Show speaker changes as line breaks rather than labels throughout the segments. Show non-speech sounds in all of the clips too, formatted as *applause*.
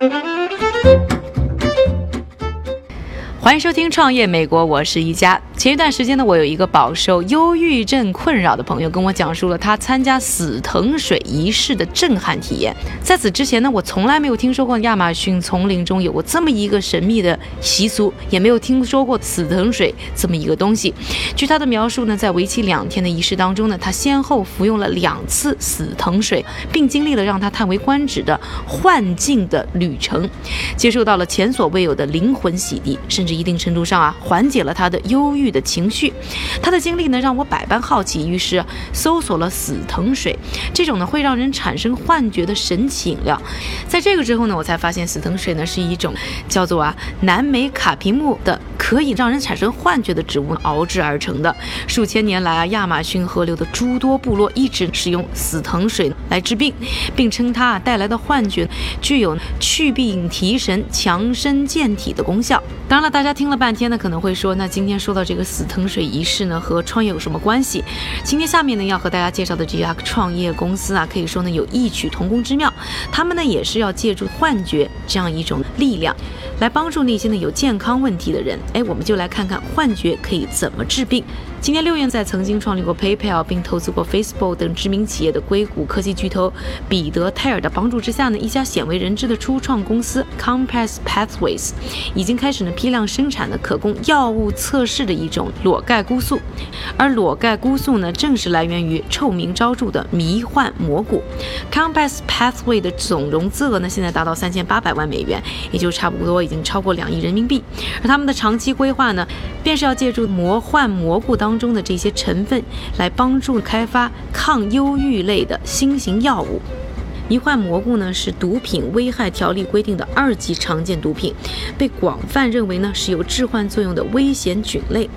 Mm-hmm. *laughs* 欢迎收听《创业美国》，我是一佳。前一段时间呢，我有一个饱受忧郁症困扰的朋友跟我讲述了他参加死藤水仪式的震撼体验。在此之前呢，我从来没有听说过亚马逊丛林中有过这么一个神秘的习俗，也没有听说过死藤水这么一个东西。据他的描述呢，在为期两天的仪式当中呢，他先后服用了两次死藤水，并经历了让他叹为观止的幻境的旅程，接受到了前所未有的灵魂洗涤，甚至。一定程度上啊，缓解了他的忧郁的情绪。他的经历呢，让我百般好奇，于是搜索了死藤水这种呢会让人产生幻觉的神奇饮料。在这个之后呢，我才发现死藤水呢是一种叫做啊南美卡皮木的可以让人产生幻觉的植物熬制而成的。数千年来啊，亚马逊河流的诸多部落一直使用死藤水来治病，并称它带来的幻觉具有去病提神、强身健体的功效。当然了，大家听了半天呢，可能会说，那今天说到这个死藤水仪式呢，和创业有什么关系？今天下面呢，要和大家介绍的这家创业公司啊，可以说呢有异曲同工之妙。他们呢也是要借助幻觉这样一种力量，来帮助那些呢有健康问题的人。哎，我们就来看看幻觉可以怎么治病。今年六月，在曾经创立过 PayPal 并投资过 Facebook 等知名企业的硅谷科技巨头彼得泰尔的帮助之下呢，一家鲜为人知的初创公司 Compass Pathways 已经开始呢批量生产的可供药物测试的一种裸盖菇素。而裸盖菇素呢，正是来源于臭名昭著的迷幻蘑菇。Compass Pathway 的总融资额呢，现在达到三千八百万美元，也就差不多已经超过两亿人民币。而他们的长期规划呢，便是要借助魔幻蘑菇当。中的这些成分来帮助开发抗忧郁类的新型药物。迷幻蘑菇呢是毒品危害条例规定的二级常见毒品，被广泛认为呢是有致幻作用的危险菌类。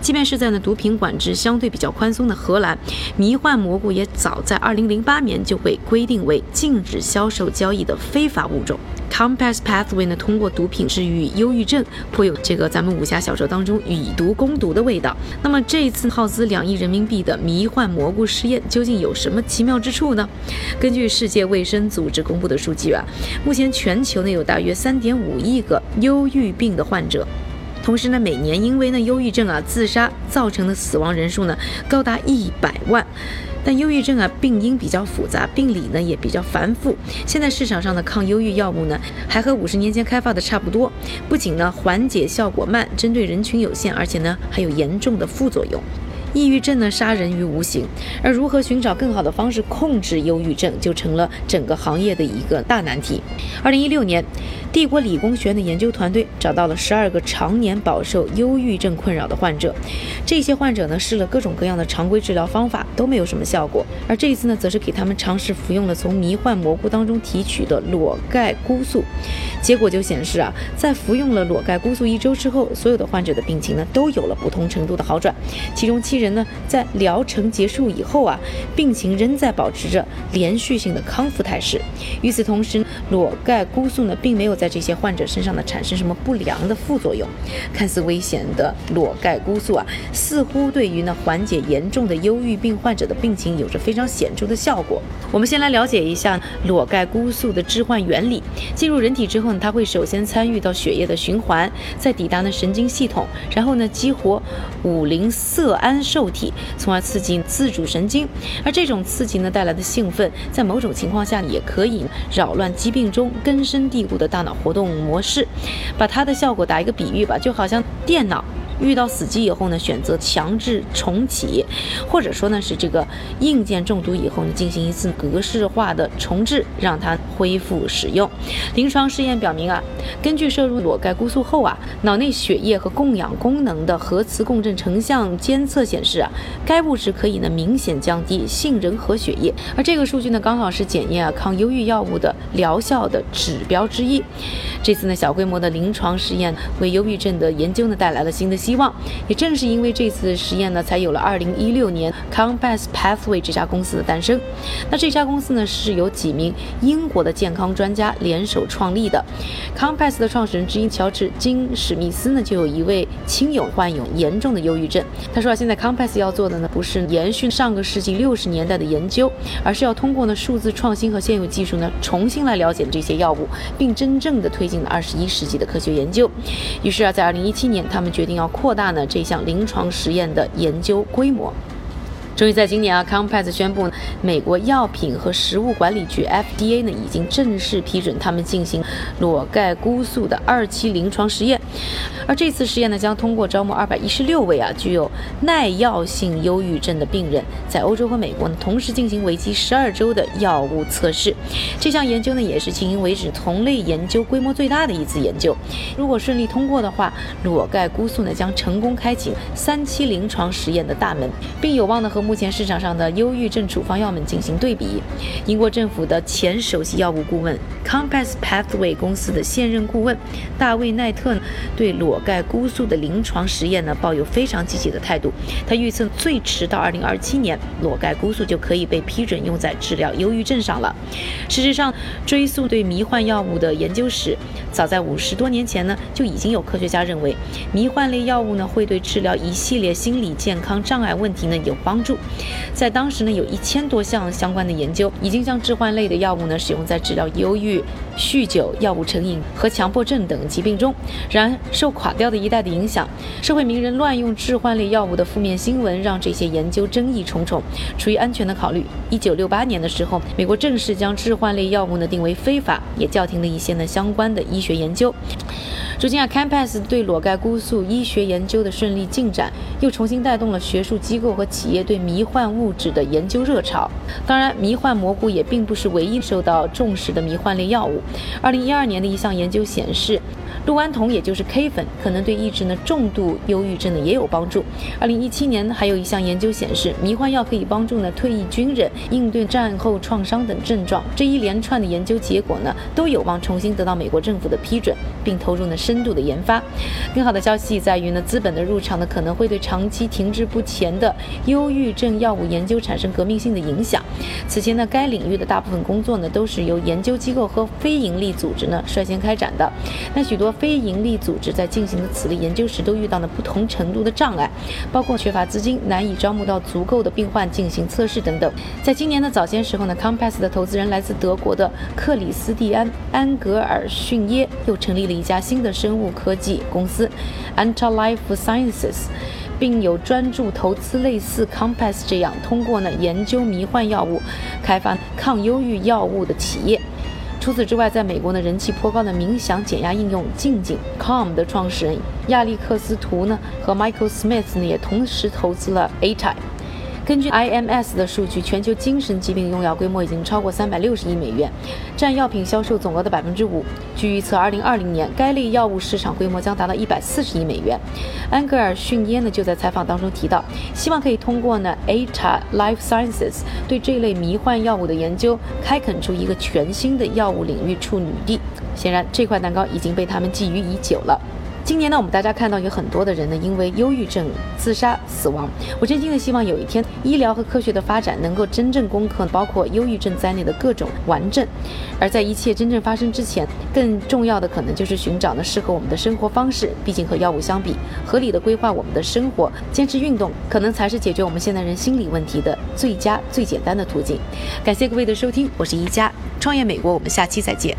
即便是在呢毒品管制相对比较宽松的荷兰，迷幻蘑菇也早在2008年就被规定为禁止销售交易的非法物种。Compass Pathway 呢，通过毒品治愈忧郁症，颇有这个咱们武侠小说当中以毒攻毒的味道。那么这一次耗资两亿人民币的迷幻蘑菇试验，究竟有什么奇妙之处呢？根据世界卫生组织公布的数据啊，目前全球呢有大约三点五亿个忧郁病的患者，同时呢每年因为呢忧郁症啊自杀造成的死亡人数呢高达一百万。但忧郁症啊，病因比较复杂，病理呢也比较繁复。现在市场上的抗忧郁药物呢，还和五十年前开发的差不多。不仅呢缓解效果慢，针对人群有限，而且呢还有严重的副作用。抑郁症呢，杀人于无形，而如何寻找更好的方式控制忧郁症，就成了整个行业的一个大难题。二零一六年，帝国理工学院的研究团队找到了十二个常年饱受忧郁症困扰的患者，这些患者呢试了各种各样的常规治疗方法，都没有什么效果。而这一次呢，则是给他们尝试服用了从迷幻蘑菇当中提取的裸盖菇素，结果就显示啊，在服用了裸盖菇素一周之后，所有的患者的病情呢都有了不同程度的好转，其中七人。人呢，在疗程结束以后啊，病情仍在保持着连续性的康复态势。与此同时，裸盖菇素呢，并没有在这些患者身上呢产生什么不良的副作用。看似危险的裸盖菇素啊，似乎对于呢缓解严重的忧郁病患者的病情有着非常显著的效果。我们先来了解一下裸盖菇素的致幻原理。进入人体之后呢，它会首先参与到血液的循环，再抵达呢神经系统，然后呢激活五磷色胺。受体，从而刺激自主神经，而这种刺激呢带来的兴奋，在某种情况下也可以扰乱疾病中根深蒂固的大脑活动模式。把它的效果打一个比喻吧，就好像电脑。遇到死机以后呢，选择强制重启，或者说呢是这个硬件中毒以后呢，进行一次格式化的重置，让它恢复使用。临床试验表明啊，根据摄入裸盖菇素后啊，脑内血液和供氧功能的核磁共振成像监测显示啊，该物质可以呢明显降低杏仁核血液，而这个数据呢刚好是检验啊抗忧郁药物的疗效的指标之一。这次呢小规模的临床试验为忧郁症的研究呢带来了新的。希望，也正是因为这次实验呢，才有了2016年 Compass Pathway 这家公司的诞生。那这家公司呢，是由几名英国的健康专家联手创立的。Compass 的创始人之一乔治金史密斯呢，就有一位亲友患有严重的忧郁症。他说啊，现在 Compass 要做的呢，不是延续上个世纪六十年代的研究，而是要通过呢数字创新和现有技术呢，重新来了解这些药物，并真正的推进了二十一世纪的科学研究。于是啊，在二零一七年，他们决定要扩大呢这项临床实验的研究规模。终于在今年啊，Compass 宣布，美国药品和食物管理局 FDA 呢已经正式批准他们进行裸盖菇素的二期临床实验。而这次实验呢，将通过招募二百一十六位啊具有耐药性忧郁症的病人，在欧洲和美国呢同时进行为期十二周的药物测试。这项研究呢，也是迄今为止同类研究规模最大的一次研究。如果顺利通过的话，裸盖菇素呢将成功开启三期临床实验的大门，并有望呢和目前市场上的忧郁症处方药们进行对比。英国政府的前首席药物顾问 Compass Pathway 公司的现任顾问大卫奈特对裸盖菇素的临床实验呢抱有非常积极的态度。他预测最迟到2027年，裸盖菇素就可以被批准用在治疗忧郁症上了。事实上，追溯对迷幻药物的研究史，早在五十多年前呢就已经有科学家认为，迷幻类药物呢会对治疗一系列心理健康障碍问题呢有帮助。在当时呢，有一千多项相关的研究已经将致幻类的药物呢使用在治疗忧郁、酗酒、药物成瘾和强迫症等疾病中。然而，受垮掉的一代的影响，社会名人乱用致幻类药物的负面新闻让这些研究争议重重。出于安全的考虑，一九六八年的时候，美国正式将致幻类药物呢定为非法，也叫停了一些呢相关的医学研究。如今啊，Compass 对裸盖菇素医学研究的顺利进展，又重新带动了学术机构和企业对迷幻物质的研究热潮。当然，迷幻蘑菇也并不是唯一受到重视的迷幻类药物。二零一二年的一项研究显示。氯胺酮，也就是 K 粉，可能对抑制呢重度忧郁症呢也有帮助。二零一七年还有一项研究显示，迷幻药可以帮助呢退役军人应对战后创伤等症状。这一连串的研究结果呢，都有望重新得到美国政府的批准，并投入呢深度的研发。更好的消息在于呢，资本的入场呢可能会对长期停滞不前的忧郁症药物研究产生革命性的影响。此前呢，该领域的大部分工作呢都是由研究机构和非营利组织呢率先开展的。那许多。非营利组织在进行的此类研究时，都遇到了不同程度的障碍，包括缺乏资金、难以招募到足够的病患进行测试等等。在今年的早些时候呢，Compass 的投资人来自德国的克里斯蒂安·安格尔逊耶又成立了一家新的生物科技公司 Anta Life Sciences，并有专注投资类似 Compass 这样通过呢研究迷幻药物、开发抗忧郁药物的企业。除此之外，在美国呢人气颇高的冥想减压应用静静 Calm 的创始人亚历克斯图呢和 Michael Smith 呢也同时投资了 A Type。根据 IMS 的数据，全球精神疾病用药规模已经超过三百六十亿美元，占药品销售总额的百分之五。据预测，二零二零年该类药物市场规模将达到一百四十亿美元。安格尔逊耶呢就在采访当中提到，希望可以通过呢 Ata Life Sciences 对这类迷幻药物的研究，开垦出一个全新的药物领域处女地。显然，这块蛋糕已经被他们觊觎已久了。今年呢，我们大家看到有很多的人呢，因为忧郁症自杀死亡。我真心的希望有一天，医疗和科学的发展能够真正攻克包括忧郁症在内的各种顽症。而在一切真正发生之前，更重要的可能就是寻找呢适合我们的生活方式。毕竟和药物相比，合理的规划我们的生活，坚持运动，可能才是解决我们现代人心理问题的最佳、最简单的途径。感谢各位的收听，我是一加创业美国，我们下期再见。